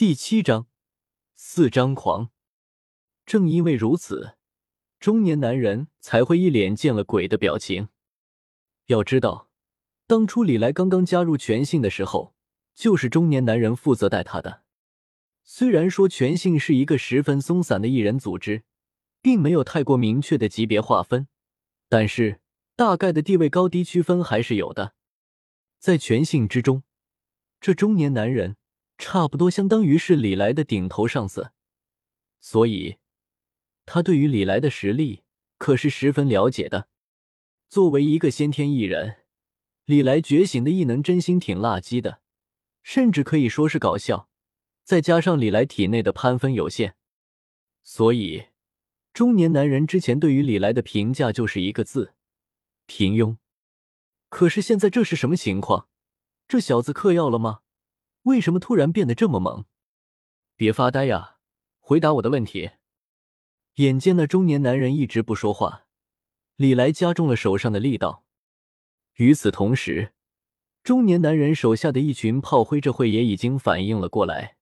第七章，四张狂。正因为如此，中年男人才会一脸见了鬼的表情。要知道，当初李来刚刚加入全信的时候，就是中年男人负责带他的。虽然说全信是一个十分松散的艺人组织，并没有太过明确的级别划分，但是大概的地位高低区分还是有的。在全信之中，这中年男人。差不多相当于是李来的顶头上司，所以他对于李来的实力可是十分了解的。作为一个先天异人，李来觉醒的异能真心挺垃圾的，甚至可以说是搞笑。再加上李来体内的攀分有限，所以中年男人之前对于李来的评价就是一个字：平庸。可是现在这是什么情况？这小子嗑药了吗？为什么突然变得这么猛？别发呆呀，回答我的问题。眼见那中年男人一直不说话，李来加重了手上的力道。与此同时，中年男人手下的一群炮灰这会也已经反应了过来，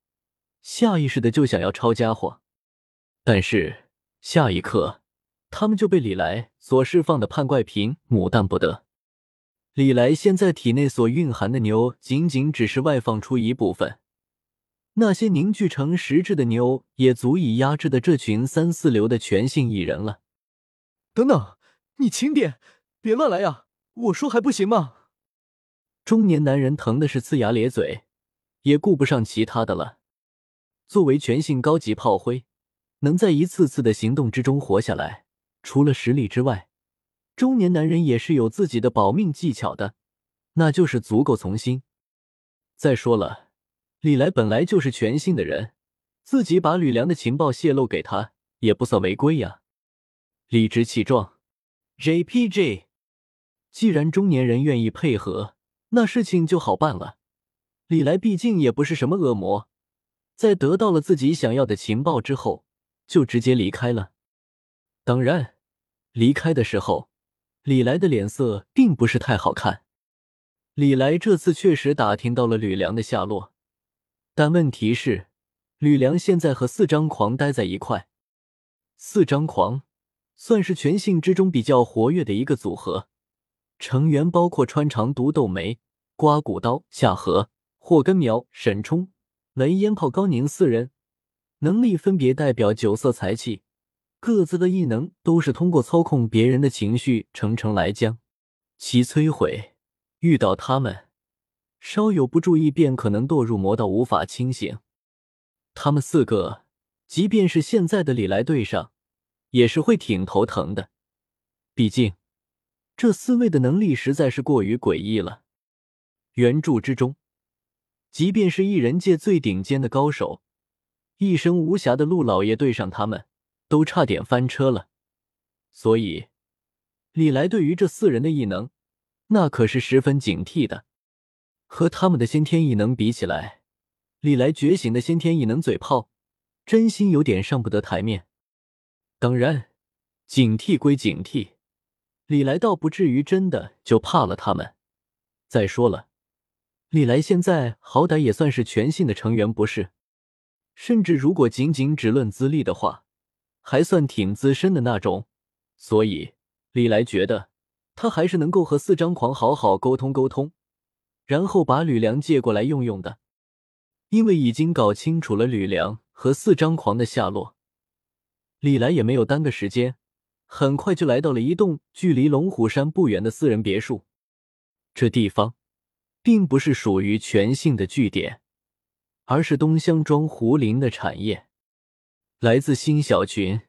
下意识的就想要抄家伙，但是下一刻，他们就被李来所释放的判怪瓶牡丹不得。李来现在体内所蕴含的牛，仅仅只是外放出一部分，那些凝聚成实质的牛，也足以压制的这群三四流的全性艺人了。等等，你轻点，别乱来呀！我说还不行吗？中年男人疼的是呲牙咧嘴，也顾不上其他的了。作为全性高级炮灰，能在一次次的行动之中活下来，除了实力之外。中年男人也是有自己的保命技巧的，那就是足够从心。再说了，李来本来就是全信的人，自己把吕梁的情报泄露给他，也不算违规呀。理直气壮，JPG。既然中年人愿意配合，那事情就好办了。李来毕竟也不是什么恶魔，在得到了自己想要的情报之后，就直接离开了。当然，离开的时候。李来的脸色并不是太好看。李来这次确实打听到了吕梁的下落，但问题是，吕梁现在和四张狂待在一块。四张狂算是全性之中比较活跃的一个组合，成员包括穿肠毒豆梅、刮骨刀夏荷、霍根苗、沈冲、雷烟炮高宁四人，能力分别代表九色财气。各自的异能都是通过操控别人的情绪层层来将其摧毁。遇到他们，稍有不注意便可能堕入魔道，无法清醒。他们四个，即便是现在的李来对上，也是会挺头疼的。毕竟，这四位的能力实在是过于诡异了。原著之中，即便是异人界最顶尖的高手，一生无暇的陆老爷对上他们。都差点翻车了，所以李来对于这四人的异能，那可是十分警惕的。和他们的先天异能比起来，李来觉醒的先天异能嘴炮，真心有点上不得台面。当然，警惕归警惕，李来倒不至于真的就怕了他们。再说了，李来现在好歹也算是全信的成员，不是？甚至如果仅仅只论资历的话。还算挺资深的那种，所以李来觉得他还是能够和四张狂好好沟通沟通，然后把吕梁借过来用用的。因为已经搞清楚了吕梁和四张狂的下落，李来也没有耽搁时间，很快就来到了一栋距离龙虎山不远的私人别墅。这地方并不是属于全信的据点，而是东乡庄胡林的产业。来自新小群